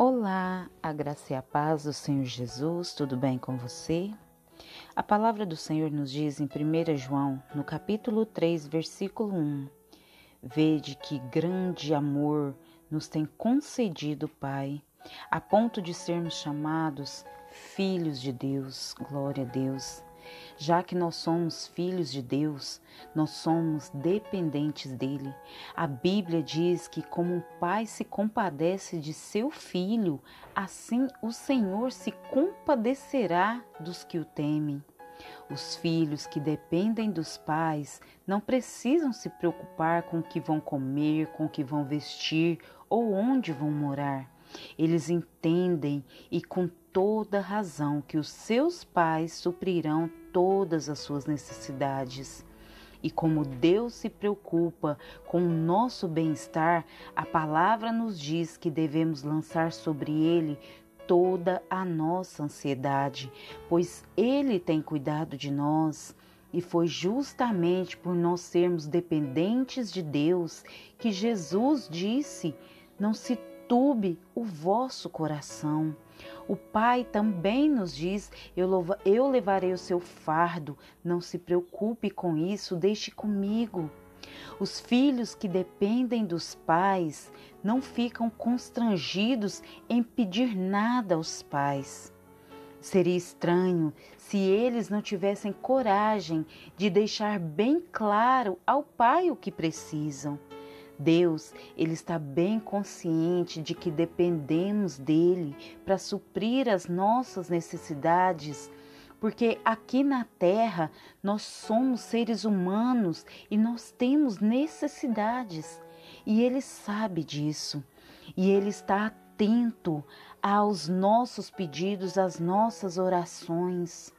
Olá, a graça e a paz do Senhor Jesus, tudo bem com você? A palavra do Senhor nos diz em 1 João, no capítulo 3, versículo 1: Vede que grande amor nos tem concedido o Pai, a ponto de sermos chamados filhos de Deus. Glória a Deus. Já que nós somos filhos de Deus, nós somos dependentes dele. A Bíblia diz que, como um pai se compadece de seu filho, assim o Senhor se compadecerá dos que o temem. Os filhos que dependem dos pais não precisam se preocupar com o que vão comer, com o que vão vestir ou onde vão morar. Eles entendem e com toda razão que os seus pais suprirão todas as suas necessidades. E como Deus se preocupa com o nosso bem-estar, a palavra nos diz que devemos lançar sobre Ele toda a nossa ansiedade, pois Ele tem cuidado de nós. E foi justamente por nós sermos dependentes de Deus que Jesus disse: Não se turbe o vosso coração. O Pai também nos diz: eu, levarei o seu fardo, não se preocupe com isso, deixe comigo. Os filhos que dependem dos pais não ficam constrangidos em pedir nada aos pais. Seria estranho se eles não tivessem coragem de deixar bem claro ao pai o que precisam. Deus, ele está bem consciente de que dependemos dele para suprir as nossas necessidades, porque aqui na terra nós somos seres humanos e nós temos necessidades. E ele sabe disso. E ele está atento aos nossos pedidos, às nossas orações.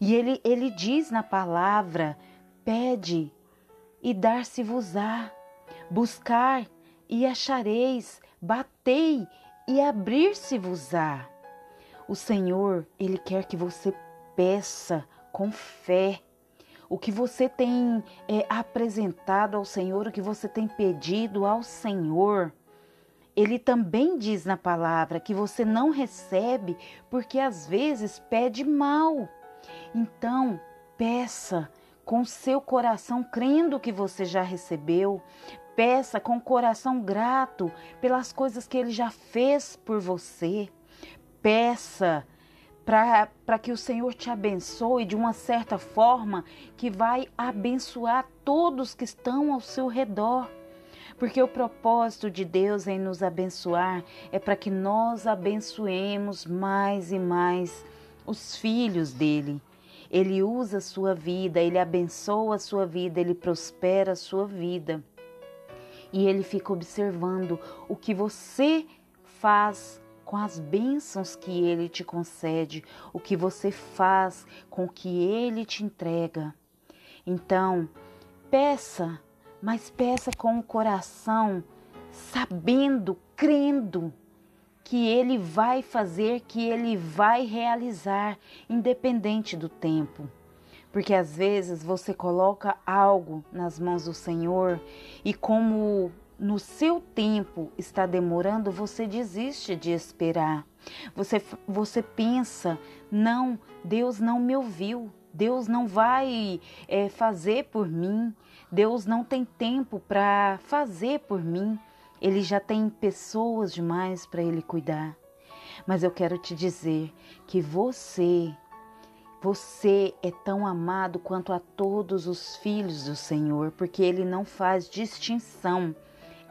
E ele, ele diz na palavra: pede e dar-se-vos-á. Buscar e achareis, batei e abrir-se-vos-á. O Senhor, Ele quer que você peça com fé. O que você tem é, apresentado ao Senhor, o que você tem pedido ao Senhor. Ele também diz na palavra que você não recebe porque às vezes pede mal. Então, peça com seu coração crendo que você já recebeu, Peça com coração grato pelas coisas que Ele já fez por você. Peça para que o Senhor te abençoe de uma certa forma que vai abençoar todos que estão ao seu redor. Porque o propósito de Deus em nos abençoar é para que nós abençoemos mais e mais os filhos dele. Ele usa a sua vida, ele abençoa a sua vida, ele prospera a sua vida e ele fica observando o que você faz com as bênçãos que ele te concede, o que você faz com o que ele te entrega. Então, peça, mas peça com o coração, sabendo, crendo que ele vai fazer, que ele vai realizar, independente do tempo. Porque às vezes você coloca algo nas mãos do Senhor e, como no seu tempo está demorando, você desiste de esperar. Você, você pensa, não, Deus não me ouviu, Deus não vai é, fazer por mim, Deus não tem tempo para fazer por mim, Ele já tem pessoas demais para Ele cuidar. Mas eu quero te dizer que você você é tão amado quanto a todos os filhos do Senhor, porque Ele não faz distinção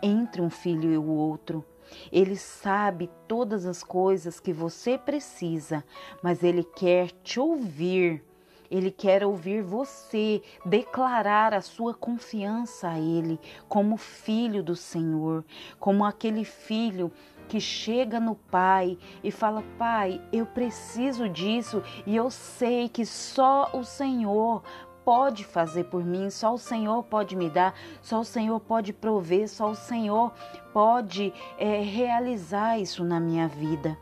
entre um filho e o outro. Ele sabe todas as coisas que você precisa, mas Ele quer te ouvir. Ele quer ouvir você declarar a sua confiança a Ele como filho do Senhor, como aquele filho que chega no pai e fala: Pai, eu preciso disso e eu sei que só o Senhor pode fazer por mim, só o Senhor pode me dar, só o Senhor pode prover, só o Senhor pode é, realizar isso na minha vida.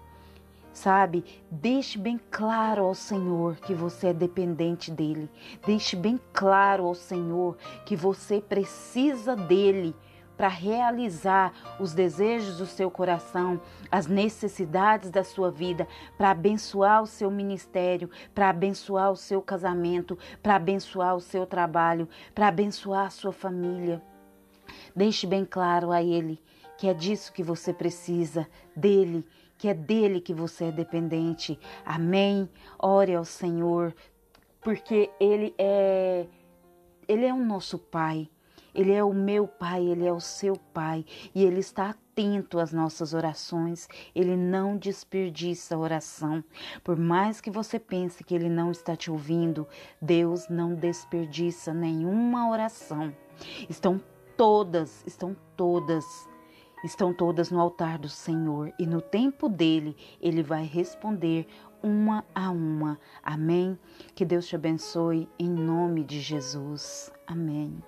Sabe, deixe bem claro ao Senhor que você é dependente dele. Deixe bem claro ao Senhor que você precisa dele para realizar os desejos do seu coração, as necessidades da sua vida, para abençoar o seu ministério, para abençoar o seu casamento, para abençoar o seu trabalho, para abençoar a sua família. Deixe bem claro a Ele que é disso que você precisa, dele, que é dele que você é dependente. Amém? Ore ao Senhor, porque Ele é ele é o nosso Pai. Ele é o meu Pai, Ele é o seu Pai e Ele está atento às nossas orações. Ele não desperdiça oração. Por mais que você pense que Ele não está te ouvindo, Deus não desperdiça nenhuma oração. Estão todas, estão todas estão todas no altar do Senhor e no tempo dele ele vai responder uma a uma. Amém? Que Deus te abençoe em nome de Jesus. Amém.